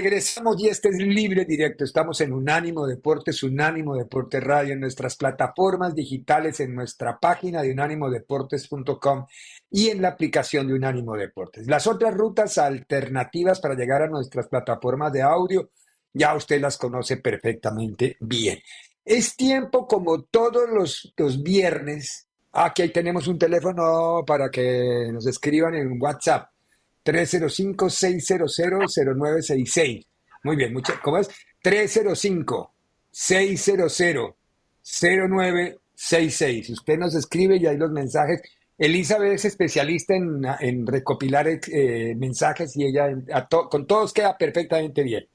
Regresamos y este es libre directo. Estamos en Unánimo Deportes, Unánimo Deportes Radio, en nuestras plataformas digitales, en nuestra página de unánimodeportes.com y en la aplicación de Unánimo Deportes. Las otras rutas alternativas para llegar a nuestras plataformas de audio, ya usted las conoce perfectamente bien. Es tiempo, como todos los, los viernes, aquí tenemos un teléfono para que nos escriban en WhatsApp 305-600-0966. Muy bien, mucha, ¿cómo es? 305-600-0966. Usted nos escribe y hay los mensajes. Elizabeth es especialista en, recopilar eh, mensajes y ella con todos queda perfectamente bien.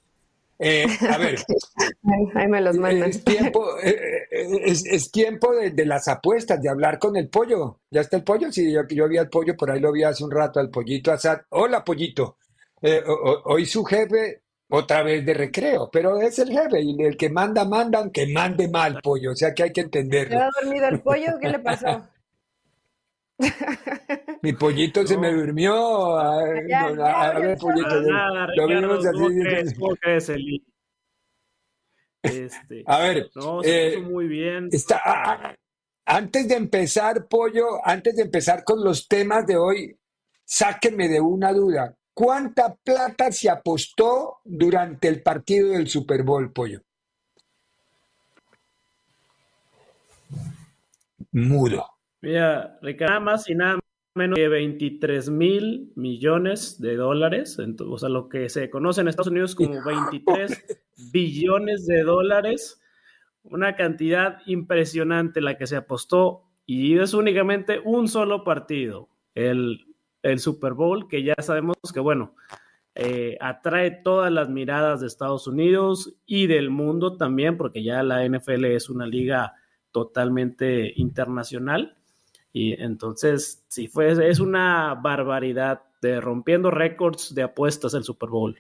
Eh, a ver. Ahí me los mandan. Es tiempo, eh, es, tiempo de, las apuestas, de hablar con el pollo. ¿Ya está el pollo? Sí, yo, yo vi al pollo, por ahí lo vi hace un rato, al pollito asad. Hola, pollito. Eh, hoy su jefe otra vez de recreo, pero es el jefe y el que manda, mandan, que mande mal, pollo. O sea que hay que entenderlo. ¿Se ha dormido el pollo? ¿Qué le pasó? Mi pollito se me durmió. A, ver, pollito. lo vimos así. Este, a ver, no, eh, muy bien. Está, antes de empezar, Pollo, antes de empezar con los temas de hoy, sáquenme de una duda. ¿Cuánta plata se apostó durante el partido del Super Bowl, Pollo? Mudo. Mira, nada más y nada menos de 23 mil millones de dólares, o sea, lo que se conoce en Estados Unidos como 23 billones de dólares, una cantidad impresionante la que se apostó y es únicamente un solo partido, el, Super Bowl, que ya sabemos que, bueno, eh, atrae todas las miradas de Estados Unidos y del mundo también, porque ya la NFL es una liga totalmente internacional. Y entonces, sí, fue, es una barbaridad de rompiendo récords de apuestas el Super Bowl.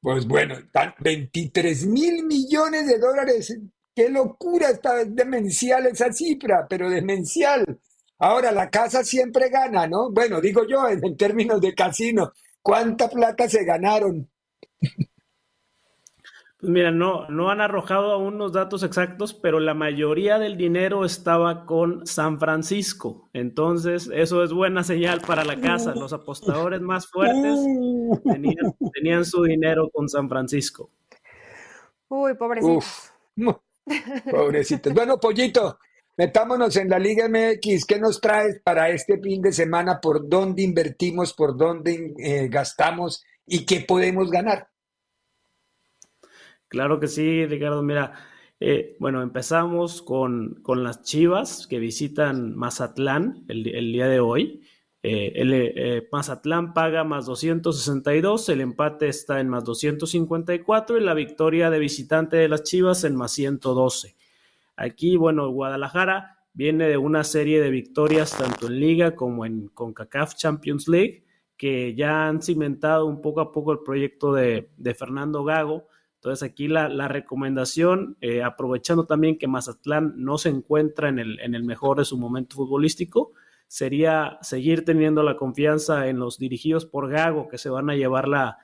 Pues bueno, 23 mil millones de dólares. Qué locura, está demencial esa cifra, pero demencial. Ahora, la casa siempre gana, ¿no? Bueno, digo yo, en términos de casino, ¿cuánta plata se ganaron? Pues mira, no, no han arrojado aún los datos exactos, pero la mayoría del dinero estaba con San Francisco. Entonces, eso es buena señal para la casa. Los apostadores más fuertes tenían, su dinero con San Francisco. Uy, pobrecitos. pobrecitos. Bueno, Pollito, metámonos en la Liga MX. ¿Qué nos traes para este fin de semana? ¿Por dónde invertimos? ¿Por dónde eh, gastamos? ¿Y qué podemos ganar? Claro que sí, Ricardo. Mira, eh, bueno, empezamos con, las Chivas que visitan Mazatlán el, día de hoy. Eh, el, eh, Mazatlán paga más 262, el empate está en más 254 y la victoria de visitante de las Chivas en más 112. Aquí, bueno, Guadalajara viene de una serie de victorias tanto en Liga como en CONCACAF Champions League que ya han cimentado un poco a poco el proyecto de, de Fernando Gago entonces aquí la, recomendación, eh, aprovechando también que Mazatlán no se encuentra en el, mejor de su momento futbolístico, sería seguir teniendo la confianza en los dirigidos por Gago que se van a llevar la,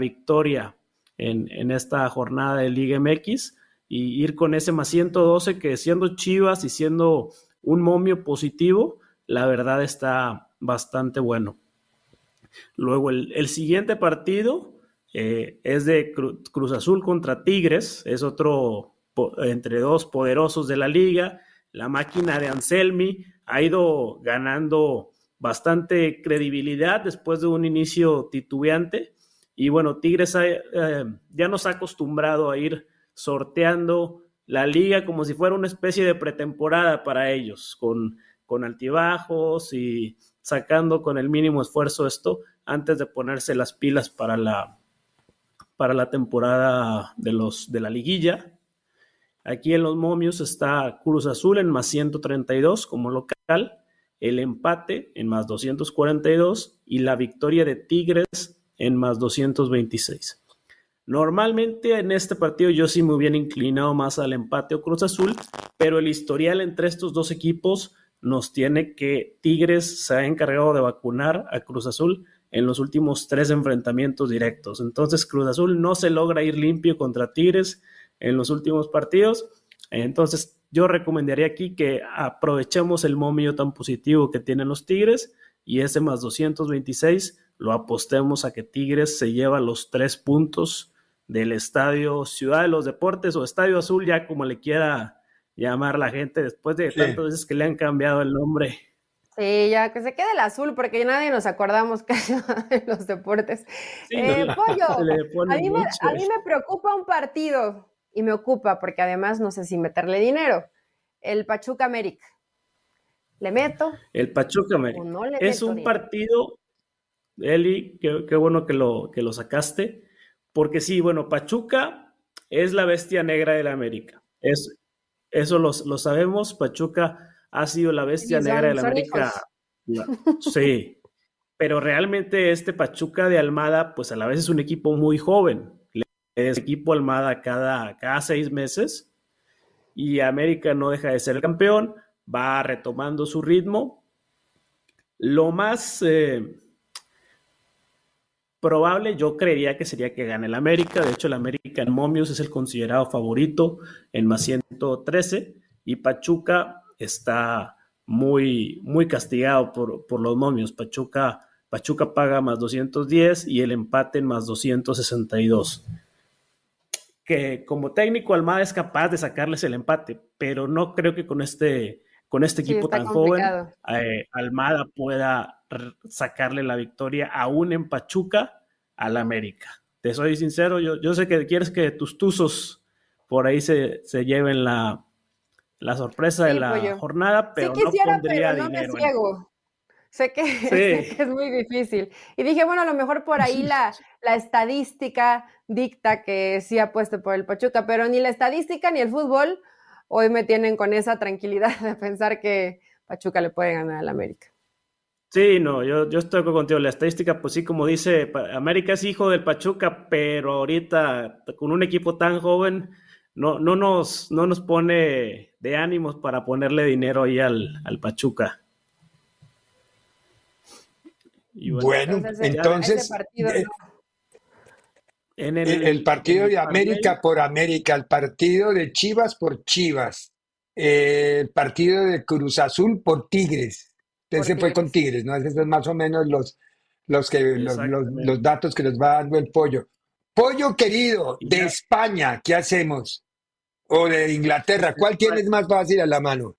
victoria en, esta jornada de Liga MX y ir con ese más 112 que siendo Chivas y siendo un momio positivo, la verdad está bastante bueno. Luego el siguiente partido eh, es de Cruz Azul contra Tigres, es otro entre dos poderosos de la liga. La máquina de Anselmi ha ido ganando bastante credibilidad después de un inicio titubeante. Y bueno, Tigres eh, ya nos ha acostumbrado a ir sorteando la liga como si fuera una especie de pretemporada para ellos, con, con altibajos y sacando con el mínimo esfuerzo esto antes de ponerse las pilas para la, para la temporada de, los, de la liguilla. Aquí en los momios está Cruz Azul en más 132 como local, el empate en más 242 y la victoria de Tigres en más 226. Normalmente en este partido yo sí me hubiera inclinado más al empate o Cruz Azul, pero el historial entre estos dos equipos nos tiene que Tigres se ha encargado de vacunar a Cruz Azul en los últimos tres enfrentamientos directos. Entonces Cruz Azul no se logra ir limpio contra Tigres en los últimos partidos. Entonces yo recomendaría aquí que aprovechemos el momio tan positivo que tienen los Tigres y ese más 226 lo apostemos a que Tigres se lleva los tres puntos del estadio Ciudad de los Deportes o Estadio Azul, ya como le quiera llamar la gente después de tantas veces que le han cambiado el nombre. Sí, ya que se quede el azul, porque nadie nos acordamos que de los deportes. Eh, pollo, a mí, me, preocupa un partido y me ocupa porque además no sé si meterle dinero. El Pachuca América. ¿Le meto? El Pachuca América. es un partido, Eli, qué, bueno que lo, que lo sacaste, porque sí, bueno, Pachuca es la bestia negra de la América. Es, eso lo, lo sabemos, Pachuca ha sido la bestia negra de la América. Sí, pero realmente este Pachuca de Almada, pues a la vez es un equipo muy joven. Es equipo Almada cada, cada seis meses y América no deja de ser el campeón, va retomando su ritmo. Lo más eh, probable, yo creería que sería que gane el América. De hecho, el América en Momios es el considerado favorito en más 113 y Pachuca está muy, muy castigado por, por los momios. Pachuca, Pachuca paga más 210 y el empate en más 262. Que como técnico Almada es capaz de sacarles el empate, pero no creo que con este, con este equipo tan joven eh, Almada pueda sacarle la victoria aún en Pachuca al América. Te soy sincero, yo, yo sé que quieres que tus tuzos por ahí se, se lleven la, la sorpresa de la jornada, pero no pondría dinero. Sé que, es muy difícil. Y dije, bueno, a lo mejor por ahí la, la, estadística dicta que sí apuesto por el Pachuca, pero ni la estadística ni el fútbol hoy me tienen con esa tranquilidad de pensar que Pachuca le puede ganar al América. Sí, no, yo, yo estoy contigo. La estadística, pues sí, como dice, América es hijo del Pachuca, pero ahorita con un equipo tan joven, no, no, nos, no nos pone de ánimos para ponerle dinero ahí al, al Pachuca. bueno, entonces, en el, partido de América por América, el partido de Chivas por Chivas, el partido de Cruz Azul por Tigres. Ese fue con Tigres, ¿no? Esos son más o menos los, los, que, los, los, datos que nos va dando el pollo. Pollo querido, de España, ¿qué hacemos? o de Inglaterra? ¿Cuál tienes más fácil a la mano?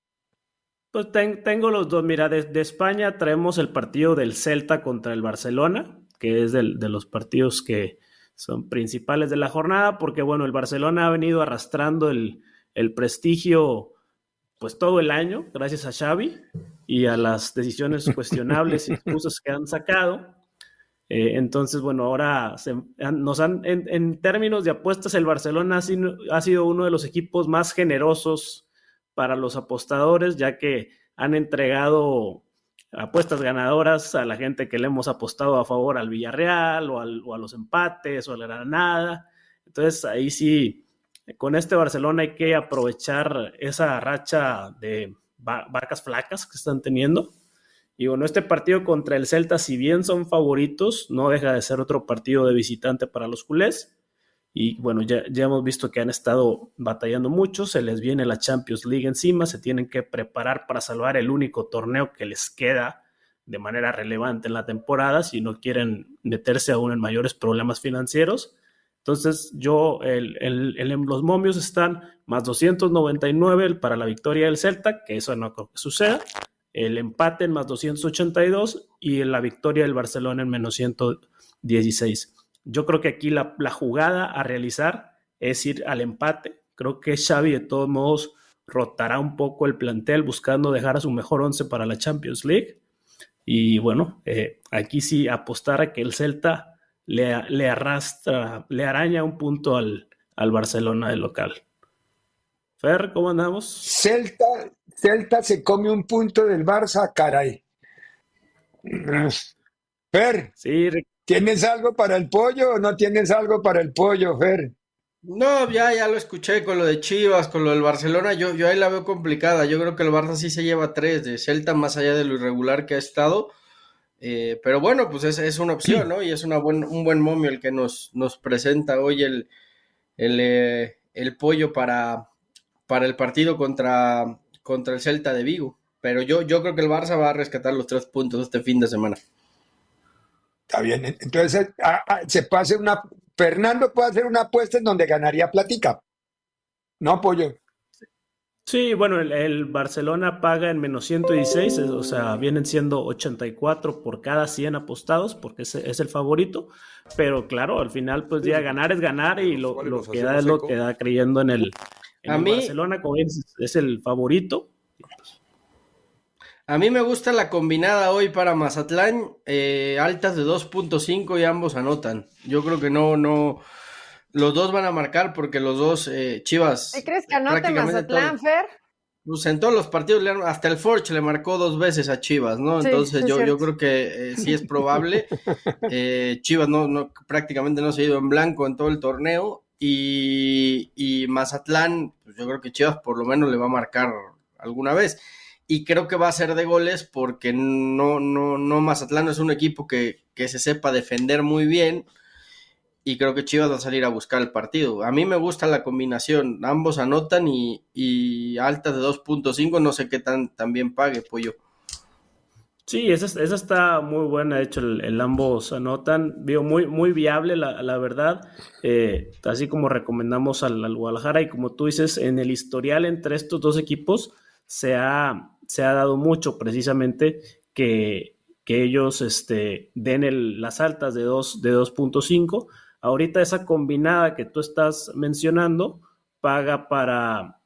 Pues tengo los dos. Mira, de, España traemos el partido del Celta contra el Barcelona, que es de los partidos que son principales de la jornada, porque bueno, el Barcelona ha venido arrastrando el, el prestigio pues todo el año, gracias a Xavi y a las decisiones cuestionables y excusas que han sacado. Eh, entonces, bueno, ahora nos han, en, términos de apuestas, el Barcelona ha sido, uno de los equipos más generosos para los apostadores, ya que han entregado apuestas ganadoras a la gente que le hemos apostado a favor al Villarreal o, a los empates o a la Granada. Entonces, ahí sí, con este Barcelona hay que aprovechar esa racha de vacas flacas que están teniendo y bueno, este partido contra el Celta, si bien son favoritos, no deja de ser otro partido de visitante para los culés. Y bueno, ya, ya hemos visto que han estado batallando mucho, se les viene la Champions League encima, se tienen que preparar para salvar el único torneo que les queda de manera relevante en la temporada si no quieren meterse aún en mayores problemas financieros. Entonces, yo, el, el, los momios están más 299 para la victoria del Celta, que eso no creo que suceda el empate en más 282 y la victoria del Barcelona en menos 116. Yo creo que aquí la, jugada a realizar es ir al empate. Creo que Xavi de todos modos rotará un poco el plantel buscando dejar a su mejor once para la Champions League. Y bueno, eh, aquí sí apostar a que el Celta le, le, arrastra, le araña un punto al, al Barcelona de local. Fer, ¿cómo andamos? Celta, Celta se come un punto del Barça, caray. Fer, sí, ¿tienes algo para el pollo o no tienes algo para el pollo, Fer? No, ya, ya lo escuché con lo de Chivas, con lo del Barcelona, yo, yo ahí la veo complicada. Yo creo que el Barça sí se lleva tres de Celta, más allá de lo irregular que ha estado. Eh, pero bueno, pues es, es, una opción, ¿no? Y es una buen, un buen momio el que nos, nos presenta hoy el, el, eh, el pollo para, para el partido contra, contra el Celta de Vigo. Pero yo, yo creo que el Barça va a rescatar los tres puntos este fin de semana. Está bien. Entonces, se puede hacer una. Fernando puede hacer una apuesta en donde ganaría platica. ¿No, Pollo? Sí, bueno, el, Barcelona paga en menos 116, o sea, vienen siendo 84 por cada 100 apostados, porque es, es el favorito. Pero claro, al final, pues ya ganar es ganar y lo, lo que da es lo que da creyendo en el, a mí, Barcelona, como es, el favorito. A mí me gusta la combinada hoy para Mazatlán, eh, altas de 2.5 y ambos anotan. Yo creo que no, no, los dos van a marcar porque los dos eh, Chivas. ¿Qué crees que anote Mazatlán, Fer? Pues en todos los partidos, hasta el Forge le marcó dos veces a Chivas, ¿no? Entonces yo, yo creo que eh, sí es probable. Chivas no, no, prácticamente no se ha ido en blanco en todo el torneo y, Mazatlán, pues yo creo que Chivas por lo menos le va a marcar alguna vez. Y creo que va a ser de goles porque no, no, no Mazatlán es un equipo que, se sepa defender muy bien. Y creo que Chivas va a salir a buscar el partido. A mí me gusta la combinación. Ambos anotan y, y altas de 2.5. No sé qué tan, bien pague, Pollo. Sí, esa, esa, está muy buena. De hecho, el, ambos anotan. Vio muy, muy viable, la, la verdad. Eh, así como recomendamos al, Guadalajara. Y como tú dices, en el historial entre estos dos equipos se ha, se ha dado mucho precisamente que, que ellos este, den las altas de, dos, de 2.5. Ahorita esa combinada que tú estás mencionando paga para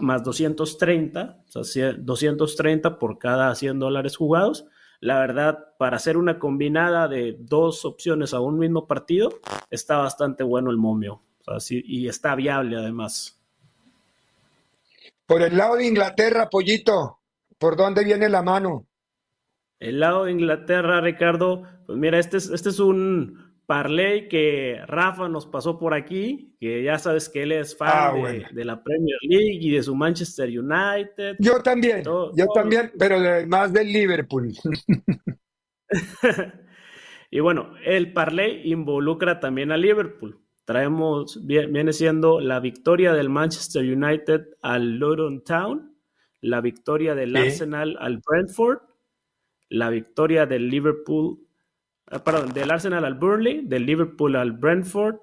más 230, o sea, 230 por cada 100 dólares jugados. La verdad, para hacer una combinada de dos opciones a un mismo partido, está bastante bueno el momio. y está viable además. Por el lado de Inglaterra, Pollito, ¿por dónde viene la mano? El lado de Inglaterra, Ricardo, pues mira, este es, este es un, Parley que Rafa nos pasó por aquí, que ya sabes que él es fan ah, de, la Premier League y de su Manchester United. Yo también, yo también, pero más del Liverpool. y bueno, el Parley involucra también a Liverpool. Traemos, viene siendo la victoria del Manchester United al Luton Town, la victoria del Arsenal al Brentford, la victoria del Liverpool Ah, perdón, del Arsenal al Burnley, del Liverpool al Brentford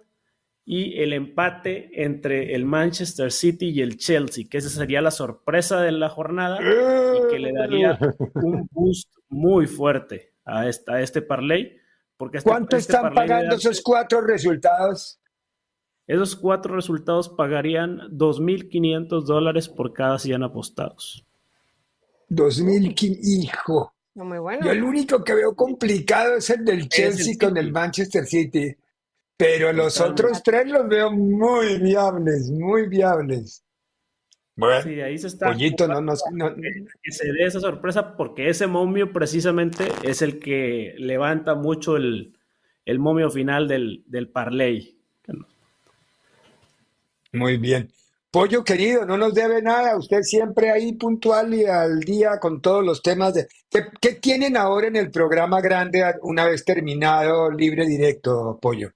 y el empate entre el Manchester City y el Chelsea, que esa sería la sorpresa de la jornada y que le daría un boost muy fuerte a, esta, este parlay. Porque este, ¿Cuánto este están pagando esos cuatro resultados? Esos cuatro resultados pagarían 2.500 dólares por cada 100 apostados. 2.500, hijo. muy bueno. Yo el único que veo complicado es el del Chelsea con el Manchester City, pero los otros tres los veo muy viables, muy viables. Bueno, sí, ahí se está. Pollito, no, no, Que se dé esa sorpresa porque ese momio precisamente es el que levanta mucho el, el momio final del, del parlay. Muy bien. Pollo querido, no nos debe nada, usted siempre ahí puntual y al día con todos los temas de... ¿Qué, tienen ahora en el programa grande una vez terminado Libre Directo, Pollo?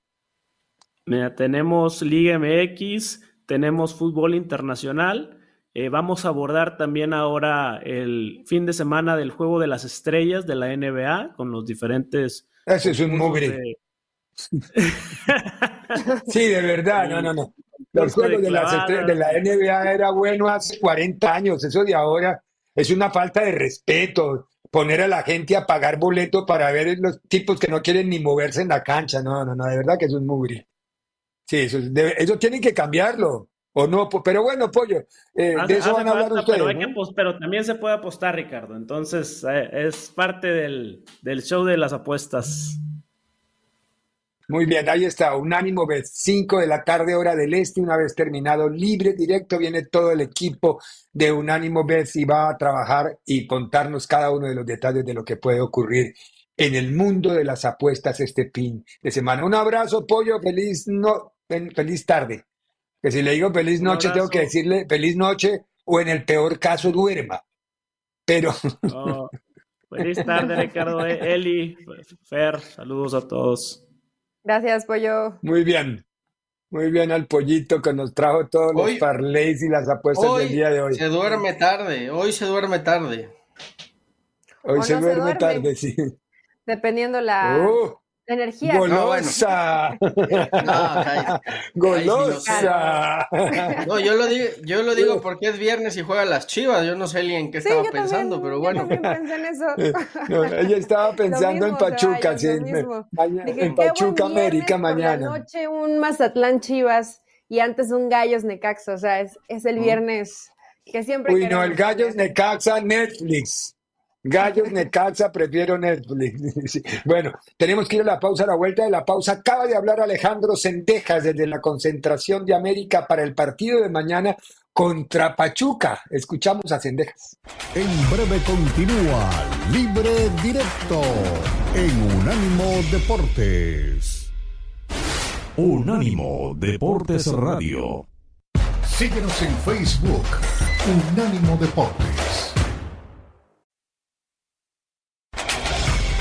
Mira, tenemos Liga MX, tenemos fútbol internacional, eh, vamos a abordar también ahora el fin de semana del Juego de las Estrellas de la NBA con los diferentes... Ese es un mugre. sí, de verdad, no, no, no. Los juegos de, la NBA era bueno hace 40 años, eso de ahora, es una falta de respeto poner a la gente a pagar boleto para ver los tipos que no quieren ni moverse en la cancha. No, no, no, de verdad que eso es mugre. Sí, eso, eso tienen que cambiarlo. O no, pero bueno, pollo, eh, de eso van a hablar ustedes. Pero, también se puede apostar, Ricardo. Entonces, eh, es parte del, del show de las apuestas. Muy bien, ahí está, Unánimo Bet, 5 de la tarde, hora del este, una vez terminado, libre, directo, viene todo el equipo de Unánimo Bet y va a trabajar y contarnos cada uno de los detalles de lo que puede ocurrir en el mundo de las apuestas este fin de semana. Un abrazo, pollo, feliz, no, feliz tarde. Que si le digo feliz noche, tengo que decirle feliz noche o en el peor caso duerma. Pero... Oh, feliz tarde, Ricardo, eh, Eli, Fer, saludos a todos. Gracias, Pollo. Muy bien. Muy bien al pollito que nos trajo todos los parlays y las apuestas del día de hoy. Se duerme tarde, hoy se duerme tarde. Hoy se, duerme tarde, sí. Dependiendo la, uh energía. Golosa. Golosa. No, yo lo digo, yo lo digo porque es viernes y juega las Chivas. Yo no sé ni en qué estaba pensando, pero bueno. Yo pensé en eso. ella estaba pensando en Pachuca, sí, en Pachuca América mañana. Por noche un Mazatlán Chivas y antes un Gallos Necaxa, o sea, es, es el viernes que siempre Uy, no, el Gallos Necaxa Netflix. Gallos Necaxa, prefiero Netflix. Bueno, tenemos que ir a la pausa, a la vuelta de la pausa. Acaba de hablar Alejandro Sendejas desde la concentración de América para el partido de mañana contra Pachuca. Escuchamos a Sendejas. En breve continúa Libre Directo en Unánimo Deportes. Unánimo Deportes Radio. Síguenos en Facebook, Unánimo Deportes.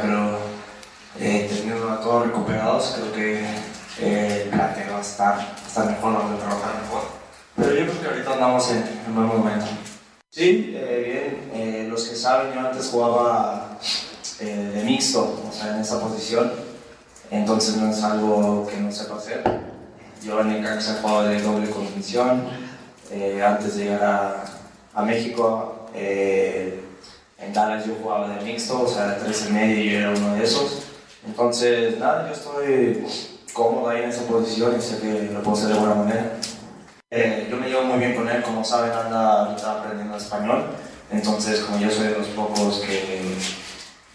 Creo, eh, teniendo a todos recuperados, creo que eh, el va a estar, estar mejor, vamos a trabajar mejor. Pero yo creo que ahorita andamos en un buen momento. Sí, eh, bien, eh, los que saben, yo antes jugaba eh, de mixto, o sea, en esa posición, entonces no es algo que no sepa hacer. Yo en el CAC he jugado de doble condición, antes de llegar a, a México eh, en Dallas yo jugaba de mixto, o sea, de 3 y medio y yo era uno de esos. Entonces, nada, yo estoy cómodo ahí en esa posición y sé que lo puedo hacer de buena manera. Eh, yo me llevo muy bien con él, como saben, anda ahorita aprendiendo español. Entonces, como yo soy de los pocos que,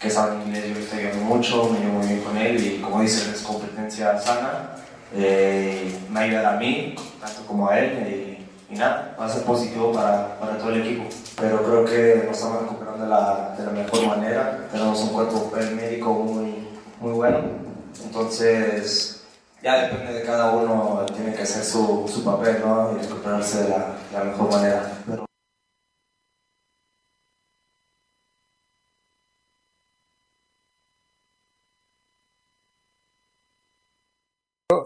que saben inglés, yo estoy viendo mucho, me llevo muy bien con él y como dice, es competencia sana. Eh, me ayuda a mí, tanto como a él nada, va a ser positivo para, para, todo el equipo. Pero creo que nos estamos recuperando de la, de la mejor manera. Tenemos un cuerpo médico muy, muy bueno. Entonces, ya depende de cada uno, tiene que hacer su, su papel ¿no? y recuperarse de la, la mejor manera. Pero...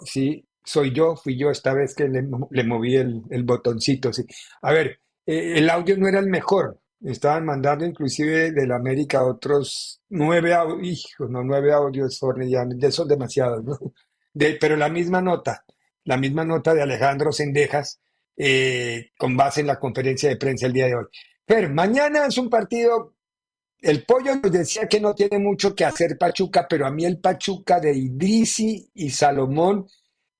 Sí, soy yo, fui yo esta vez que le, moví el, botoncito. Sí. A ver, eh, el audio no era el mejor. Estaban mandando inclusive de la América otros nueve audios, no, nueve audios, de esos demasiados, ¿no? De, pero la misma nota, la misma nota de Alejandro Sendejas, eh, con base en la conferencia de prensa el día de hoy. Pero mañana es un partido, el pollo nos decía que no tiene mucho que hacer Pachuca, pero a mí el Pachuca de Idrisi y Salomón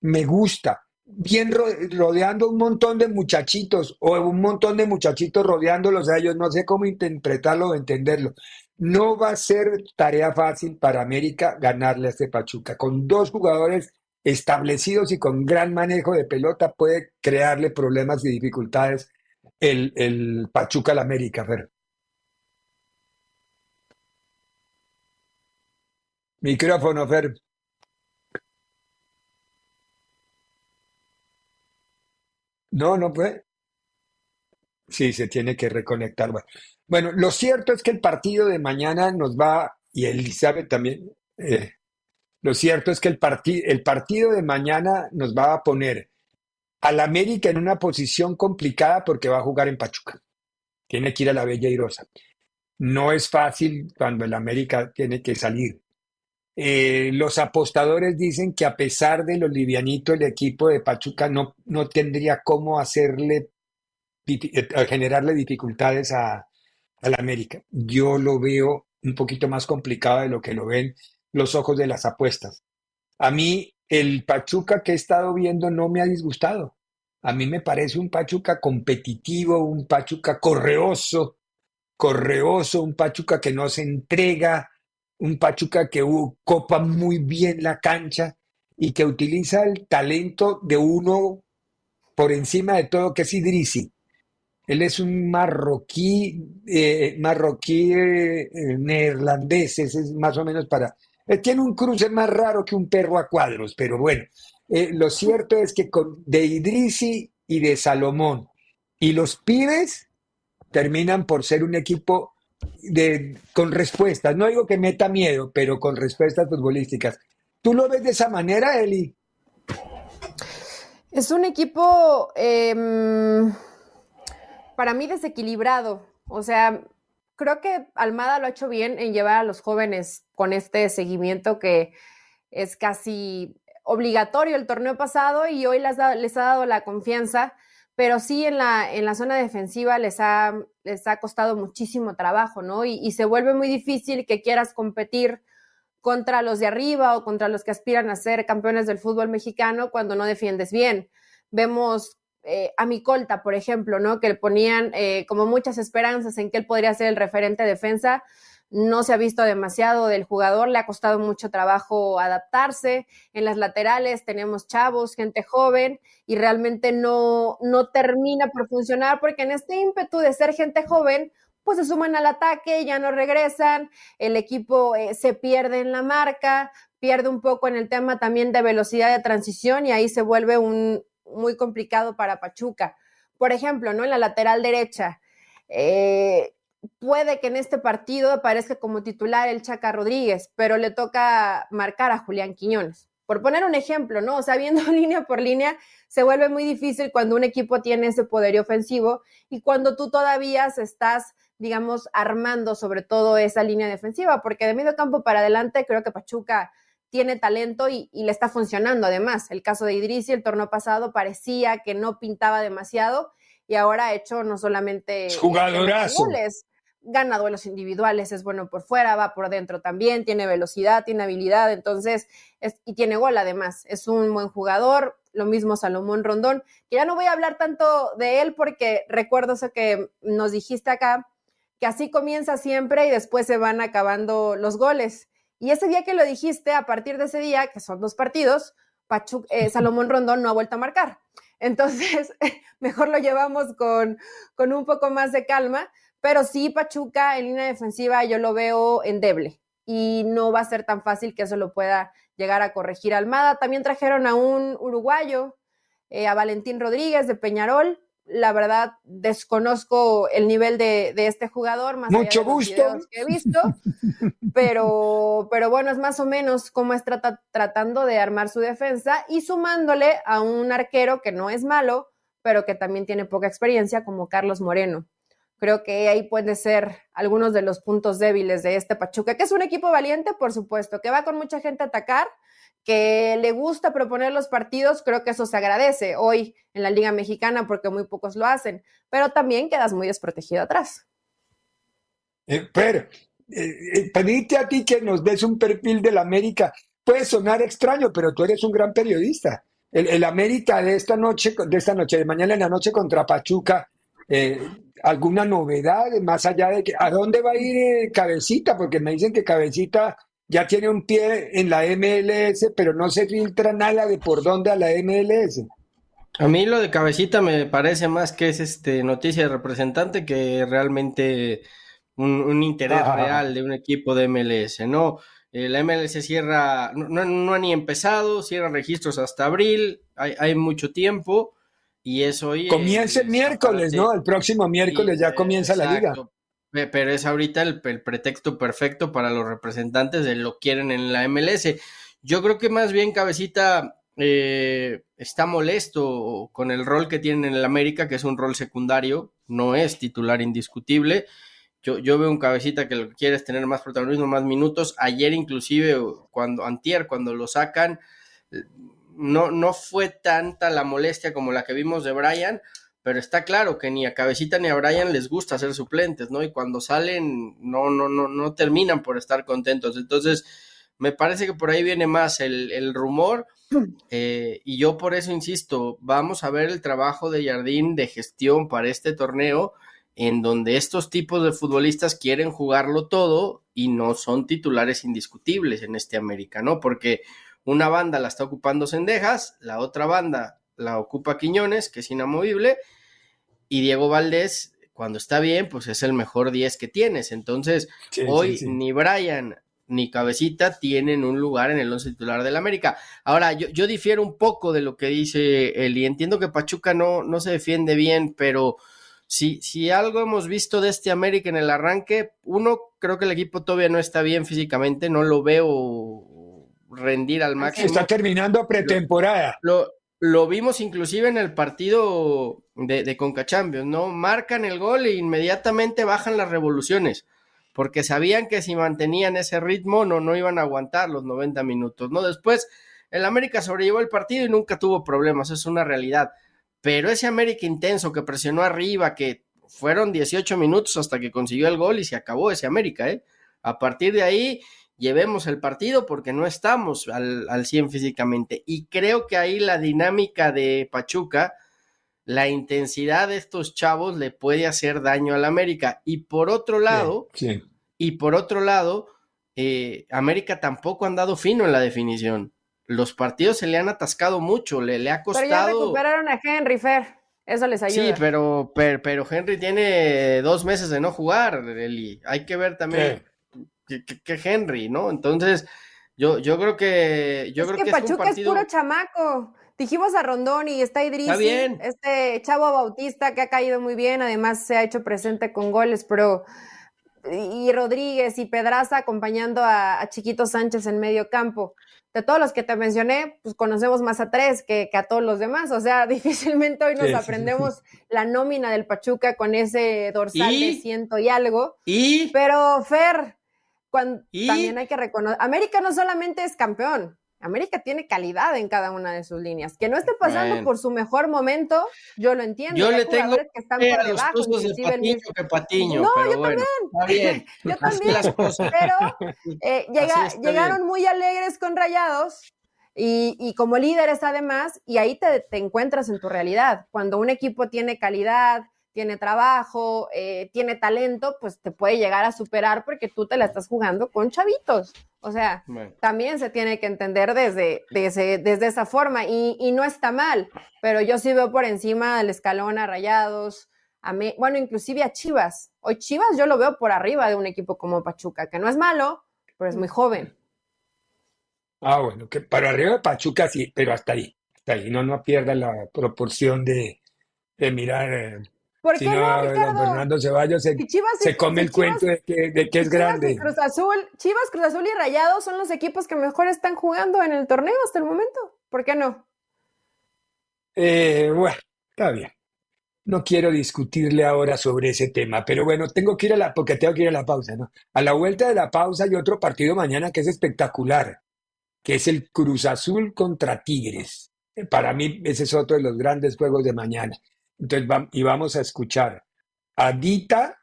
me gusta. Bien rodeando un montón de muchachitos o un montón de muchachitos rodeándolos a ellos, no sé cómo interpretarlo o entenderlo. No va a ser tarea fácil para América ganarle a este Pachuca. Con dos jugadores establecidos y con gran manejo de pelota puede crearle problemas y dificultades el, el Pachuca al América, Fer. Micrófono, Fer. No, no puede. Sí, se tiene que reconectar. Bueno, lo cierto es que el partido de mañana nos va, y Elizabeth también, eh, lo cierto es que el, el partido de mañana nos va a poner al América en una posición complicada porque va a jugar en Pachuca. Tiene que ir a la Bella Irosa. No es fácil cuando el América tiene que salir. Eh, los apostadores dicen que a pesar de lo livianito el equipo de Pachuca no, no tendría cómo hacerle eh, generarle dificultades a, la América. Yo lo veo un poquito más complicado de lo que lo ven los ojos de las apuestas. A mí el Pachuca que he estado viendo no me ha disgustado. A mí me parece un Pachuca competitivo, un Pachuca correoso, correoso, un Pachuca que no se entrega, un Pachuca que copa muy bien la cancha y que utiliza el talento de uno por encima de todo, que es Idrisi. Él es un marroquí, eh, marroquí eh, neerlandés, ese es más o menos para... Él tiene un cruce más raro que un perro a cuadros, pero bueno, eh, lo cierto es que con, de Idrisi y de Salomón y los pibes terminan por ser un equipo de, con respuestas. No digo que meta miedo, pero con respuestas futbolísticas. ¿Tú lo ves de esa manera, Eli? Es un equipo... Em, para mí desequilibrado. O sea, creo que Almada lo ha hecho bien en llevar a los jóvenes con este seguimiento que es casi obligatorio el torneo pasado y hoy les, les ha dado la confianza, pero sí en la, en la zona defensiva les ha, les ha costado muchísimo trabajo, ¿no? Y, y se vuelve muy difícil que quieras competir contra los de arriba o contra los que aspiran a ser campeones del fútbol mexicano cuando no defiendes bien. Vemos eh, a mi colta, por ejemplo, ¿no? Que le ponían eh, como muchas esperanzas en que él podría ser el referente de defensa. No se ha visto demasiado del jugador, le ha costado mucho trabajo adaptarse. En las laterales tenemos chavos, gente joven, y realmente no, no termina por funcionar porque en este ímpetu de ser gente joven, pues se suman al ataque, ya no regresan, el equipo eh, se pierde en la marca, pierde un poco en el tema también de velocidad de transición y ahí se vuelve un, muy complicado para Pachuca. Por ejemplo, ¿no? En la lateral derecha, eh, puede que en este partido aparezca como titular el Chaca Rodríguez, pero le toca marcar a Julián Quiñones. Por poner un ejemplo, ¿no? O sea, viendo línea por línea, se vuelve muy difícil cuando un equipo tiene ese poder ofensivo y cuando tú todavía estás, digamos, armando sobre todo esa línea defensiva, porque de medio campo para adelante creo que Pachuca tiene talento y, le está funcionando además. El caso de Idrisi, el torneo pasado parecía que no pintaba demasiado y ahora ha hecho no solamente jugadorazo. Gana duelos individuales, es bueno por fuera, va por dentro también, tiene velocidad, tiene habilidad, entonces, y tiene gol además, es un buen jugador, lo mismo Salomón Rondón, que ya no voy a hablar tanto de él porque recuerdo eso que nos dijiste acá, que así comienza siempre y después se van acabando los goles. Y ese día que lo dijiste, a partir de ese día, que son dos partidos, eh, Salomón Rondón no ha vuelto a marcar. Entonces, mejor lo llevamos con, con un poco más de calma, pero sí Pachuca en línea defensiva yo lo veo endeble y no va a ser tan fácil que eso lo pueda llegar a corregir Almada. También trajeron a un uruguayo, eh, a Valentín Rodríguez de Peñarol, la verdad desconozco el nivel de, este jugador, más Mucho allá de gusto. que he visto, pero, pero bueno, es más o menos cómo está tratando de armar su defensa y sumándole a un arquero que no es malo, pero que también tiene poca experiencia, como Carlos Moreno. Creo que ahí puede ser algunos de los puntos débiles de este Pachuca, que es un equipo valiente, por supuesto, que va con mucha gente a atacar, que le gusta proponer los partidos, creo que eso se agradece hoy en la Liga Mexicana porque muy pocos lo hacen, pero también quedas muy desprotegido atrás. Eh, pero, eh, eh, pedirte a ti que nos des un perfil del América puede sonar extraño, pero tú eres un gran periodista. El, América de esta noche, de esta noche, de mañana en la noche contra Pachuca, ¿alguna novedad más allá de que a dónde va a ir Cabecita? Porque me dicen que Cabecita ya tiene un pie en la MLS, pero no se filtra nada de por dónde a la MLS. A mí lo de cabecita me parece más que es este noticia de representante que realmente un, interés real de un equipo de MLS, ¿no? Eh, la MLS cierra, no, no, ha ni empezado, cierra registros hasta abril, hay, hay mucho tiempo. Y es hoy. Comienza el, miércoles, ¿no? El próximo miércoles ya comienza la liga. Pero es ahorita el, pretexto perfecto para los representantes de lo quieren en la MLS. Yo creo que más bien Cabecita eh, está molesto con el rol que tienen en el América, que es un rol secundario, no es titular indiscutible. Yo, yo veo un cabecita que lo que quiere es tener más protagonismo, más minutos. Ayer inclusive, cuando antier, cuando lo sacan, no, no fue tanta la molestia como la que vimos de Brian, pero está claro que ni a Cabecita ni a Brian les gusta ser suplentes, ¿no? Y cuando salen, no, no, no, no terminan por estar contentos. Entonces, me parece que por ahí viene más el, rumor. Eh, y yo por eso insisto, vamos a ver el trabajo de Jardín de gestión para este torneo, en donde estos tipos de futbolistas quieren jugarlo todo y no son titulares indiscutibles en este América, ¿no? Porque una banda la está ocupando Sendejas, la otra banda la ocupa Quiñones, que es inamovible, y Diego Valdés, cuando está bien, pues es el mejor 10 que tienes. Entonces, hoy ni Brian ni Cabecita tienen un lugar en el once titular del América. Ahora, yo, yo difiero un poco de lo que dice él y entiendo que Pachuca no, no se defiende bien, pero si, si algo hemos visto de este América en el arranque, uno, creo que el equipo todavía no está bien físicamente, no lo veo rendir al máximo. Está terminando pretemporada. Lo, lo, vimos inclusive en el partido de, de Conca ¿no? Marcan el gol e inmediatamente bajan las revoluciones, porque sabían que si mantenían ese ritmo no, no iban a aguantar los 90 minutos, ¿no? Después, el América sobrellevó el partido y nunca tuvo problemas, es una realidad. Pero ese América intenso que presionó arriba, que fueron 18 minutos hasta que consiguió el gol y se acabó ese América, ¿eh? A partir de ahí llevemos el partido porque no estamos al, al 100 físicamente. Y creo que ahí la dinámica de Pachuca, la intensidad de estos chavos le puede hacer daño al América. Y por otro lado, y por otro lado, eh, América tampoco han dado fino en la definición. Los partidos se le han atascado mucho, le, le ha costado. Pero ya recuperaron a Henry Fer. Eso les ayuda. Sí, pero, pero, Henry tiene dos meses de no jugar, Eli. Hay que ver también que, Henry, ¿no? Entonces, yo, yo creo que yo es creo que, Pachuca es, puro chamaco. Dijimos a Rondón y está Idris, este chavo Bautista que ha caído muy bien, además se ha hecho presente con goles, pero y Rodríguez y Pedraza acompañando a, Chiquito Sánchez en medio campo. De todos los que te mencioné, pues conocemos más a tres que, a todos los demás. O sea, difícilmente hoy nos aprendemos la nómina del Pachuca con ese dorsal de ciento y algo. ¿Y? Pero Fer, también hay que reconocer, América no solamente es campeón, América tiene calidad en cada una de sus líneas. Que no esté pasando por su mejor momento, yo lo entiendo. Yo le tengo que están por debajo, de patiño que patiño. No, yo también. yo también. Pero eh, llegaron muy alegres con Rayados. Y, como líderes además, y ahí te, te encuentras en tu realidad. Cuando un equipo tiene calidad, tiene trabajo, eh, tiene talento, pues te puede llegar a superar porque tú te la estás jugando con chavitos. O sea, también se tiene que entender desde, desde, desde esa forma y, no está mal, pero yo sí veo por encima del escalón a Rayados, a bueno, inclusive a Chivas. Hoy Chivas yo lo veo por arriba de un equipo como Pachuca, que no es malo, pero es muy joven. Ah, bueno, que para arriba de Pachuca sí, pero hasta ahí, hasta ahí, no, no pierda la proporción de, de mirar eh, ¿Por qué no, Ricardo? Fernando Ceballos se, come el cuento de que, es grande. Cruz Azul, Chivas, Cruz Azul y Rayados son los equipos que mejor están jugando en el torneo hasta el momento. ¿Por qué no? Eh, bueno, está bien. No quiero discutirle ahora sobre ese tema, pero bueno, tengo que ir a la, porque tengo que ir a la pausa, ¿no? A la vuelta de la pausa hay otro partido mañana que es espectacular, que es el Cruz Azul contra Tigres. Para mí ese es otro de los grandes juegos de mañana. Entonces, y vamos a escuchar a Dita,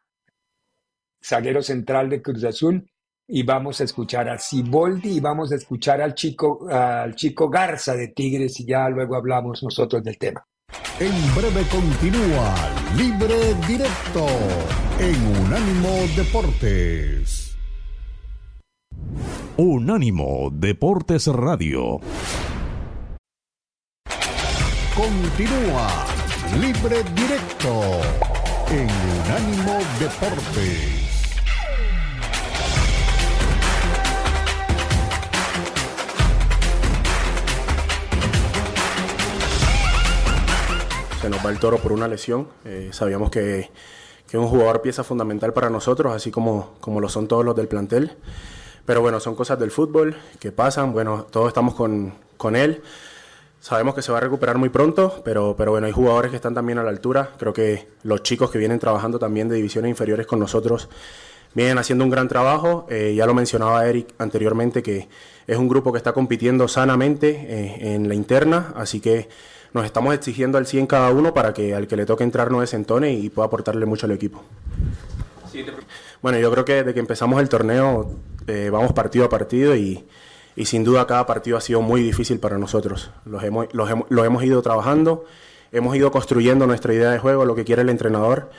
zaguero central de Cruz Azul, y vamos a escuchar a Siboldi y vamos a escuchar al chico, al chico Garza de Tigres y ya luego hablamos nosotros del tema. En breve continúa Libre Directo en Unánimo Deportes. Unánimo Deportes Radio. Continúa Libre Directo en Unánimo Deportes. se nos va el toro por una lesión. Eh, sabíamos que, que, un jugador pieza fundamental para nosotros, así como, como lo son todos los del plantel. Pero bueno, son cosas del fútbol que pasan. Bueno, todos estamos con, con él. Sabemos que se va a recuperar muy pronto, pero, pero bueno, hay jugadores que están también a la altura. Creo que los chicos que vienen trabajando también de divisiones inferiores con nosotros vienen haciendo un gran trabajo. Eh, ya lo mencionaba Eric anteriormente, que es un grupo que está compitiendo sanamente eh, en la interna, así que nos estamos exigiendo al 100 cada uno para que al que le toque entrar no desentone y pueda aportarle mucho al equipo. Bueno, yo creo que desde que empezamos el torneo eh, vamos partido a partido y y sin duda cada partido ha sido muy difícil para nosotros. Los hemos, los hemos, lo hemos ido trabajando, hemos ido construyendo nuestra idea de juego, lo que quiere el entrenador.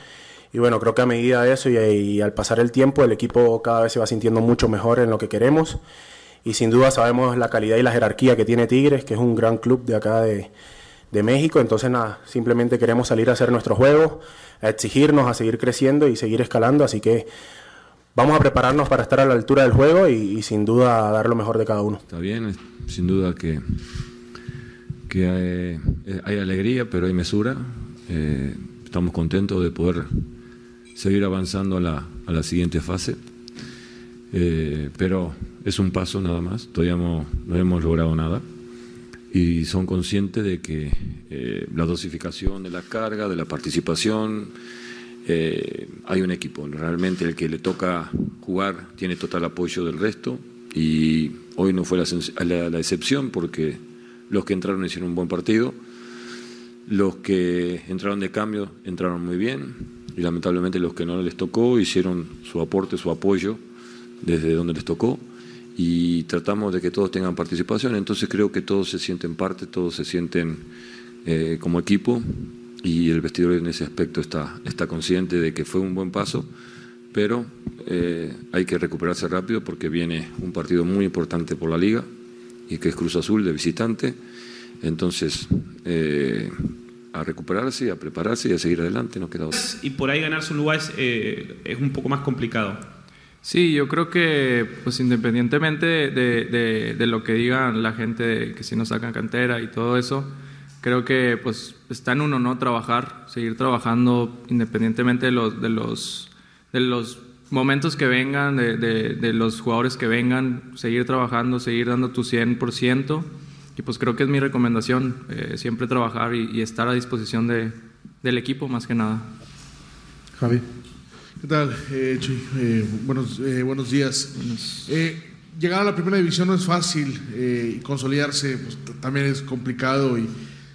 Y bueno, creo que a medida de eso y, al pasar el tiempo, el equipo cada vez se va sintiendo mucho mejor en lo que queremos. Y sin duda sabemos la calidad y la jerarquía que tiene Tigres, que es un gran club de acá de, de México. Entonces, nada, simplemente queremos salir a hacer nuestro juego, a exigirnos, a seguir creciendo y seguir escalando. Así que vamos a prepararnos para estar a la altura del juego y, sin duda dar lo mejor de cada uno. Está bien, sin duda que, que hay, alegría, pero hay mesura. Eh, estamos contentos de poder seguir avanzando a la, a la siguiente fase. Eh, pero es un paso nada más, todavía no, hemos logrado nada y son conscientes de que eh, la dosificación de la carga, de la participación, eh, hay un equipo. Realmente el que le toca jugar tiene total apoyo del resto y hoy no fue la, excepción porque los que entraron hicieron un buen partido, los que entraron de cambio entraron muy bien y lamentablemente los que no les tocó hicieron su aporte, su apoyo desde donde les tocó y tratamos de que todos tengan participación, entonces creo que todos se sienten parte, todos se sienten eh, como equipo y el vestidor en ese aspecto está, está consciente de que fue un buen paso, pero eh, hay que recuperarse rápido porque viene un partido muy importante por la liga y que es Cruz Azul de visitante. Entonces, eh, a recuperarse, a prepararse y a seguir adelante, no queda Y por ahí ganarse un lugar es, eh, es un poco más complicado. Sí, yo creo que, pues independientemente de, de, de lo que digan la gente, que si nos sacan cantera y todo eso, creo que pues está en uno, ¿no? Trabajar, seguir trabajando independientemente de los, de los, de los momentos que vengan, de, de, los jugadores que vengan, seguir trabajando, seguir dando tu 100%. Y pues creo que es mi recomendación, eh, siempre trabajar y, estar a disposición de, del equipo más que nada. Javi. ¿Qué tal, eh, eh buenos, eh, buenos días. llegar a la primera división no es fácil y consolidarse pues, también es complicado y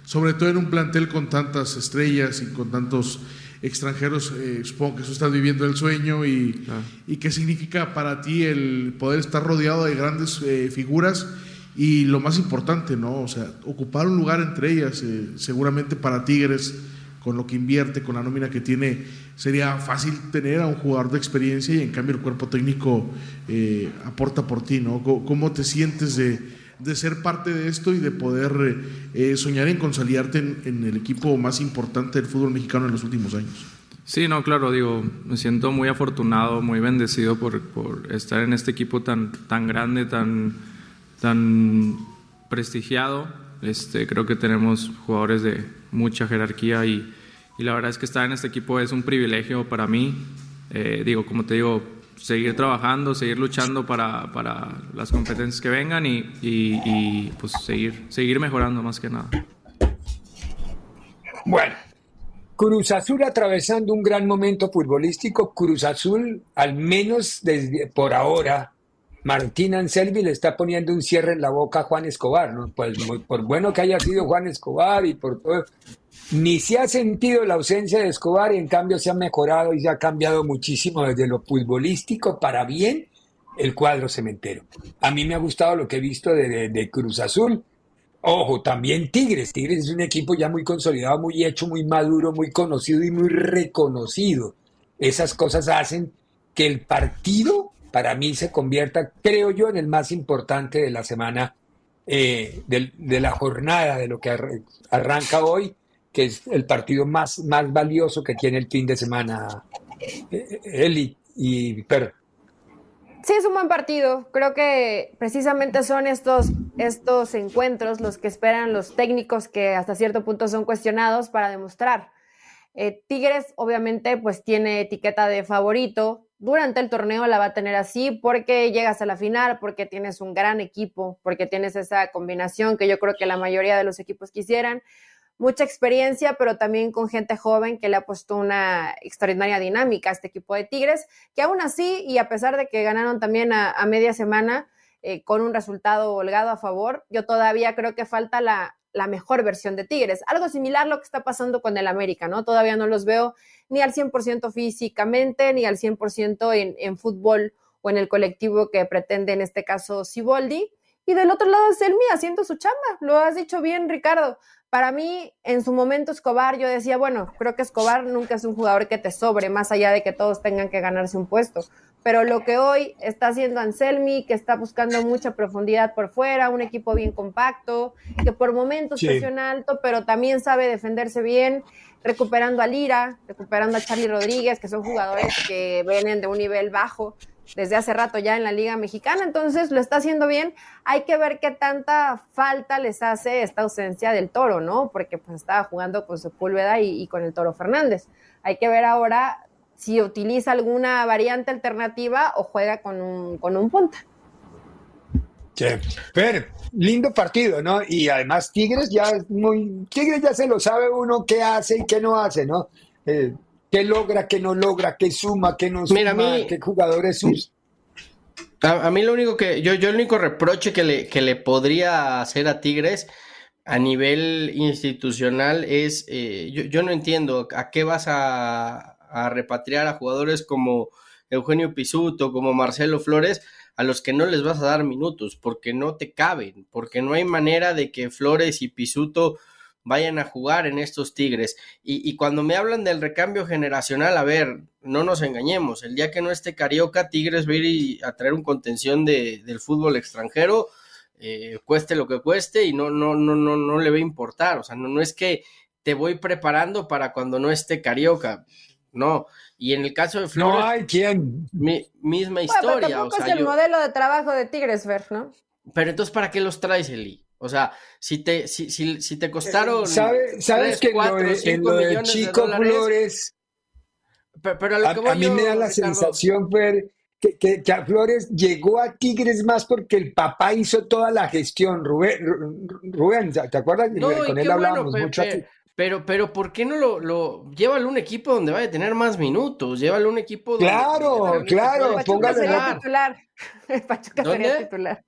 sobre todo en un plantel con tantas estrellas y con tantos extranjeros, eh, supongo que eso estás viviendo el sueño y, y, qué significa para ti el poder estar rodeado de grandes eh, figuras y lo más importante, ¿no? O sea, ocupar un lugar entre ellas, eh, seguramente para Tigres, con lo que invierte, con la nómina que tiene, sería fácil tener a un jugador de experiencia y en cambio el cuerpo técnico aporta por ti, ¿no? ¿Cómo te sientes de de ser parte de esto y de poder eh, soñar en consolidarte en, el equipo más importante del fútbol mexicano en los últimos años. Sí, no, claro, digo, me siento muy afortunado, muy bendecido por, por estar en este equipo tan, tan grande, tan, tan prestigiado. Este, creo que tenemos jugadores de mucha jerarquía y, y la verdad es que estar en este equipo es un privilegio para mí. Eh, digo, como te digo, seguir trabajando, seguir luchando para, para las competencias que vengan y, y, pues seguir, seguir mejorando más que nada. Bueno, Cruz Azul atravesando un gran momento futbolístico. Cruz Azul, al menos desde por ahora, Martín Anselmi le está poniendo un cierre en la boca a Juan Escobar, ¿no? Pues por bueno que haya sido Juan Escobar y por todo, ni se ha sentido la ausencia de Escobar y en cambio se ha mejorado y se ha cambiado muchísimo desde lo futbolístico para bien el cuadro cementero. A mí me ha gustado lo que he visto de, Cruz Azul. Ojo, también Tigres. Tigres es un equipo ya muy consolidado, muy hecho, muy maduro, muy conocido y muy reconocido. Esas cosas hacen que el partido para mí se convierta, creo yo, en el más importante de la semana, eh, de, la jornada, de lo que arranca hoy que es el partido más, más valioso que tiene el fin de semana, eh, Eli y Per. Sí, es un buen partido. Creo que precisamente son estos estos encuentros los que esperan los técnicos que hasta cierto punto son cuestionados para demostrar. Eh, Tigres obviamente pues tiene etiqueta de favorito, durante el torneo la va a tener así porque llegas a la final, porque tienes un gran equipo, porque tienes esa combinación que yo creo que la mayoría de los equipos quisieran. Mucha experiencia, pero también con gente joven que le ha puesto una extraordinaria dinámica a este equipo de Tigres, que aún así, y a pesar de que ganaron también a, media semana eh, con un resultado holgado a favor, yo todavía creo que falta la, mejor versión de Tigres. Algo similar a lo que está pasando con el América, ¿no? Todavía no los veo ni al 100% físicamente, ni al 100% en, en fútbol o en el colectivo que pretende en este caso Siboldi. Y del otro lado es Elmi haciendo su chamba. Lo has dicho bien, Ricardo. Para mí, en su momento, Escobar, yo decía, bueno, creo que Escobar nunca es un jugador que te sobre, más allá de que todos tengan que ganarse un puesto. Pero lo que hoy está haciendo Anselmi, que está buscando mucha profundidad por fuera, un equipo bien compacto, que por momentos presiona alto, pero también sabe defenderse bien, recuperando a Lira, recuperando a Charlie Rodríguez, que son jugadores que vienen de un nivel bajo desde hace rato ya en la Liga Mexicana, entonces lo está haciendo bien. Hay que ver qué tanta falta les hace esta ausencia del Toro, ¿no? Porque pues estaba jugando con Sepúlveda y, y con el Toro Fernández. Hay que ver ahora si utiliza alguna variante alternativa o juega con un, con un punta. Pero, lindo partido, ¿no? Y además Tigres ya es muy, Tigres ya se lo sabe uno qué hace y qué no hace, ¿no? Eh, qué logra, qué no logra, qué suma, qué no suma, qué jugadores. A, mí lo único que, yo, yo el único reproche que le, que le podría hacer a Tigres a nivel institucional es, eh, yo, yo, no entiendo a qué vas a, a repatriar a jugadores como Eugenio Pisuto, como Marcelo Flores, a los que no les vas a dar minutos, porque no te caben, porque no hay manera de que Flores y Pisuto vayan a jugar en estos Tigres. Y, cuando me hablan del recambio generacional, a ver, no nos engañemos, el día que no esté Carioca, Tigres va a ir a traer un contención de, del fútbol extranjero, eh, cueste lo que cueste, y no, no, no, no, no le va a importar. O sea, no, no es que te voy preparando para cuando no esté Carioca no. Y en el caso de Flores. No hay quien. misma historia. o sea, es el modelo de trabajo de Tigres, Ver, ¿no? Pero entonces, ¿para qué los traes, Eli? O sea, si te, si, si, si te costaron. ¿Sabes que en lo de Chico Flores. Pero, a, lo que a, mí me da la sensación, Fer, que, que, a Flores llegó a Tigres más porque el papá hizo toda la gestión. Rubén, Rubén ¿te acuerdas? Con él hablábamos mucho aquí. Pero, pero, ¿por qué no lo, lo llévalo a un equipo donde vaya a tener más minutos? Llévalo a un equipo donde. Claro, claro, Pachuca sería titular. En Pachuca sería titular.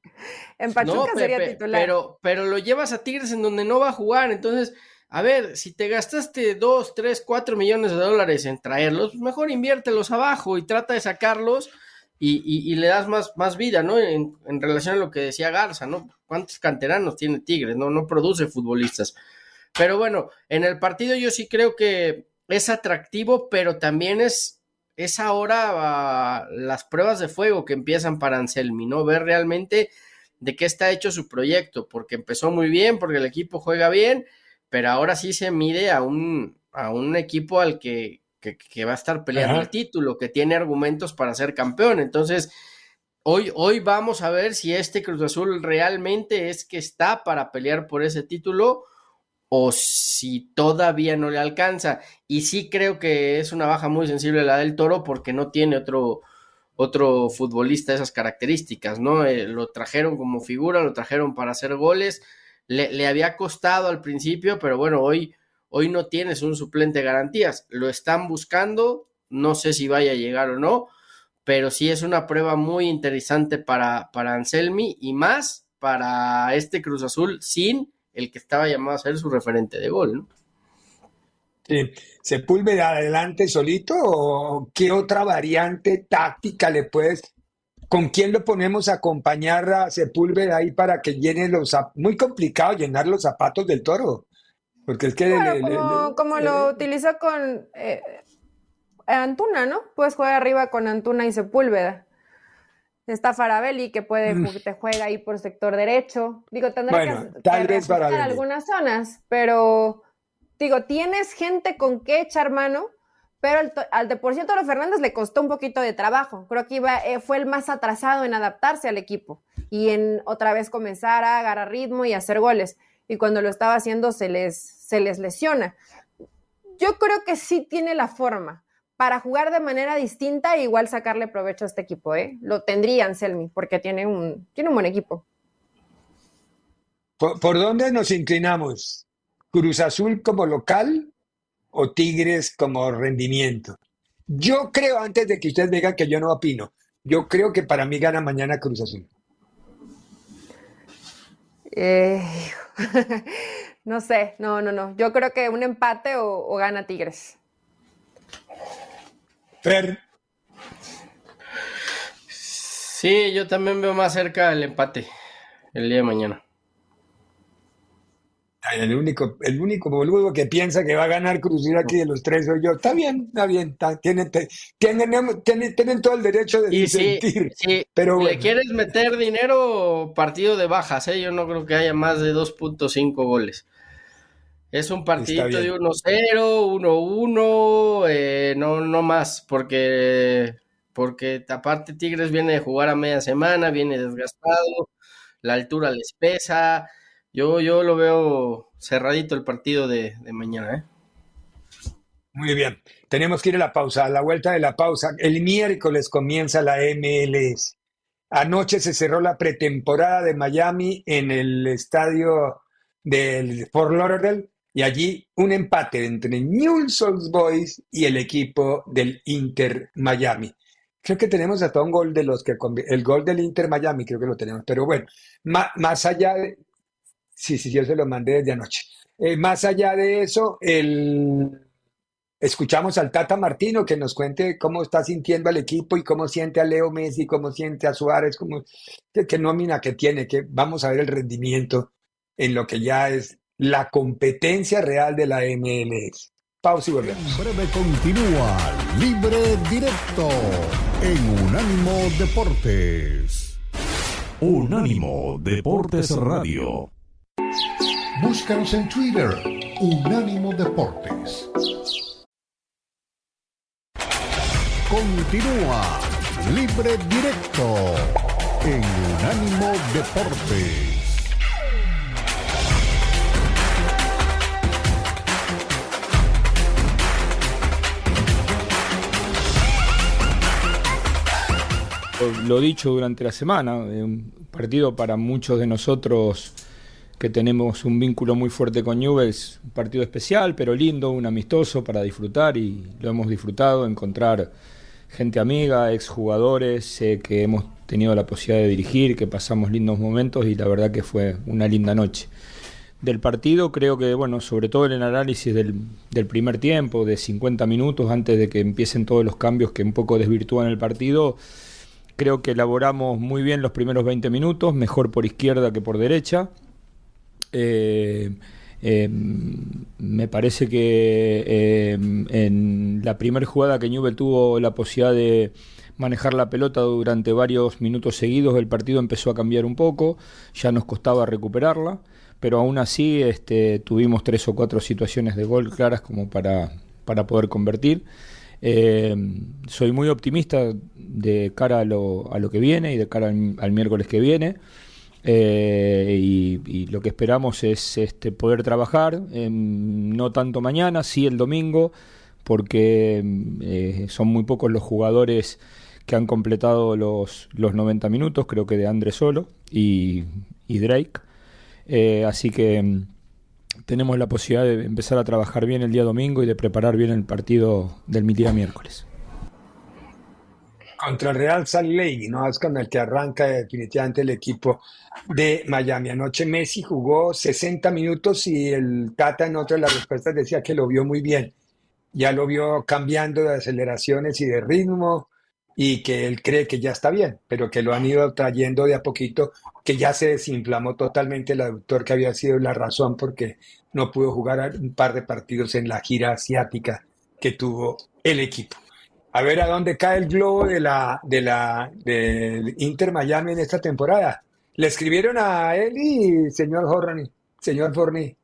En Pachuca sería titular. Pero, pero lo llevas a Tigres en donde no va a jugar. Entonces, a ver, si te gastaste dos, tres, cuatro millones de dólares en traerlos, pues mejor inviértelos abajo y trata de sacarlos y, y, le das más, más vida, ¿no? En, en relación a lo que decía Garza, ¿no? ¿Cuántos canteranos tiene Tigres? No, no produce futbolistas. Pero bueno, en el partido yo sí creo que es atractivo, pero también es, es ahora uh, las pruebas de fuego que empiezan para Anselmi, ¿no? Ver realmente de qué está hecho su proyecto, porque empezó muy bien, porque el equipo juega bien, pero ahora sí se mide a un, a un equipo al que, que, va a estar peleando el título, que tiene argumentos para ser campeón. Entonces, hoy, hoy vamos a ver si este Cruz Azul realmente es que está para pelear por ese título o si todavía no le alcanza. Y sí creo que es una baja muy sensible la del Toro porque no tiene otro, otro futbolista de esas características, ¿no? Eh, lo trajeron como figura, lo trajeron para hacer goles, le, le, había costado al principio, pero bueno, hoy, hoy no tienes un suplente de garantías, lo están buscando, no sé si vaya a llegar o no, pero sí es una prueba muy interesante para, para Anselmi y más para este Cruz Azul sin el que estaba llamado a ser su referente de gol, ¿no? Sí. ¿Sepúlveda adelante solito o qué otra variante táctica le puedes ¿Con quién lo ponemos a acompañar a Sepúlveda ahí para que llene los muy complicado llenar los zapatos del toro? Porque es que como, lo utilizó con eh, Antuna, ¿no? Puedes jugar arriba con Antuna y Sepúlveda. Está Farabelli, que puede, mm. te juega ahí por sector derecho. Digo, tendrá que, tal vez en algunas zonas, pero digo, tienes gente con qué echar mano pero al de por ciento Fernández le costó un poquito de trabajo. Creo que iba, eh, fue el más atrasado en adaptarse al equipo y en otra vez comenzar a agarrar ritmo y hacer goles. Y cuando lo estaba haciendo se les, se les lesiona. Yo creo que sí tiene la forma para jugar de manera distinta e igual sacarle provecho a este equipo. ¿eh? Lo tendrían, Selmi, porque tiene un, tiene un buen equipo. ¿Por dónde nos inclinamos? ¿Cruz Azul como local o Tigres como rendimiento. Yo creo, antes de que ustedes digan que yo no opino, yo creo que para mí gana mañana Cruz Azul. Eh, no sé, no, no, no. Yo creo que un empate o, gana Tigres. Fer. Sí, yo también veo más cerca el empate el día de mañana. El único, el único boludo que piensa que va a ganar Cruz aquí de los tres soy yo. Está bien, está bien. tienen, tienen, todo el derecho de sentir. Si, pero le quieres meter dinero, partido de bajas. ¿eh? Yo no creo que haya más de 2.5 goles. Es un partidito de 1-0, 1-1, eh, no, no más, porque, porque aparte Tigres viene de jugar a media semana, viene desgastado, la altura les pesa yo, yo lo veo cerradito el partido de, mañana, ¿eh? Muy bien. Tenemos que ir a la pausa, a la vuelta de la pausa. El miércoles comienza la MLS. Anoche se cerró la pretemporada de Miami en el estadio del Fort Lauderdale y allí un empate entre Newell's Old Boys y el equipo del Inter Miami. Creo que tenemos hasta un gol de los que el gol del Inter Miami, creo que lo tenemos. Pero bueno, más allá de, Sí, sí, yo se lo mandé desde anoche. Eh, más allá de eso, el... escuchamos al Tata Martino que nos cuente cómo está sintiendo al equipo y cómo siente a Leo Messi, cómo siente a Suárez, cómo, qué, nómina que tiene, que vamos a ver el rendimiento en lo que ya es la competencia real de la MLS. Pausa y volvemos. En breve continúa Libre Directo en Unánimo Deportes. Unánimo Deportes Radio. Búscanos en Twitter, Unánimo Deportes. Continúa Libre Directo en Unánimo Deportes. Lo dicho durante la semana, un partido para muchos de nosotros que tenemos un vínculo muy fuerte con Newell's, un partido especial, pero lindo, un amistoso para disfrutar y lo hemos disfrutado, encontrar gente amiga, exjugadores eh, que hemos tenido la posibilidad de dirigir, que pasamos lindos momentos y la verdad que fue una linda noche. Del partido creo que, bueno, sobre todo en el análisis del, del primer tiempo, de 50 minutos antes de que empiecen todos los cambios que un poco desvirtúan el partido, creo que elaboramos muy bien los primeros 20 minutos, mejor por izquierda que por derecha eh, em, me parece que em, en la primera jugada que Newell tuvo la posibilidad de manejar la pelota durante varios minutos seguidos, el partido empezó a cambiar un poco, ya nos costaba recuperarla, pero aún así este, tuvimos tres o cuatro situaciones de gol claras como para, para poder convertir. Em, soy muy optimista de cara a lo, a lo que viene y de cara al miércoles que viene. Eh, y, lo que esperamos es este, poder trabajar, no tanto mañana, sí el domingo, porque eh, son muy pocos los jugadores que han completado los, los 90 minutos, creo que de Andrés solo y, Drake. Eh, así que mm, tenemos la posibilidad de empezar a trabajar bien el día domingo y de preparar bien el partido del día miércoles contra el Real Salt Lake, ¿no? Es con el que arranca definitivamente el equipo de Miami. Anoche Messi jugó 60 minutos y el Tata en otra de las respuestas decía que lo vio muy bien. Ya lo vio cambiando de aceleraciones y de ritmo y que él cree que ya está bien, pero que lo han ido trayendo de a poquito, que ya se desinflamó totalmente el aductor que había sido la razón porque no pudo jugar un par de partidos en la gira asiática que tuvo el equipo a ver a dónde cae el globo de la, de la, del Inter Miami en esta temporada. Le escribieron a él y señor Horney, señor Forney.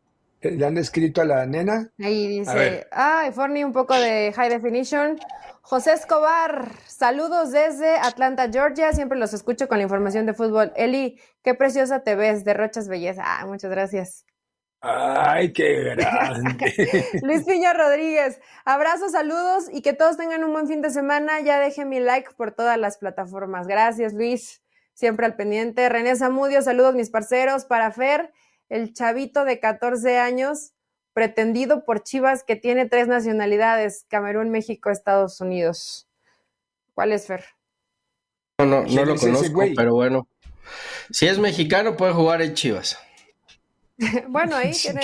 ¿Le han escrito a la nena? Ahí dice, ay, Forni, un poco de high definition. José Escobar, saludos desde Atlanta, Georgia. Siempre los escucho con la información de fútbol. Eli, qué preciosa te ves, derrochas belleza. Ah, muchas gracias. Ay, qué grande. Luis Piña Rodríguez, abrazos, saludos y que todos tengan un buen fin de semana. Ya deje mi like por todas las plataformas. Gracias, Luis. Siempre al pendiente. René Zamudio, saludos, mis parceros. Para Fer, el chavito de 14 años pretendido por Chivas que tiene tres nacionalidades, Camerún, México, Estados Unidos. ¿Cuál es Fer? No, no, no lo conozco, pero bueno. Si es mexicano, puede jugar en Chivas. bueno, ahí tiene,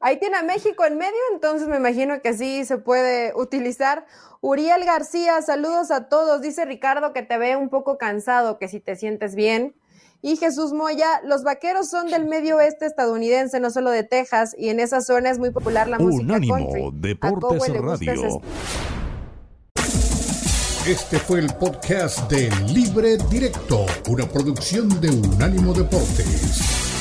ahí tiene a México en medio, entonces me imagino que sí se puede utilizar. Uriel García, saludos a todos. Dice Ricardo que te ve un poco cansado, que si te sientes bien. Y Jesús Moya, los vaqueros son del medio oeste estadounidense, no solo de Texas, y en esa zona es muy popular la música Unánimo country. Deportes Radio. Este fue el podcast de Libre Directo, una producción de Unánimo Deportes.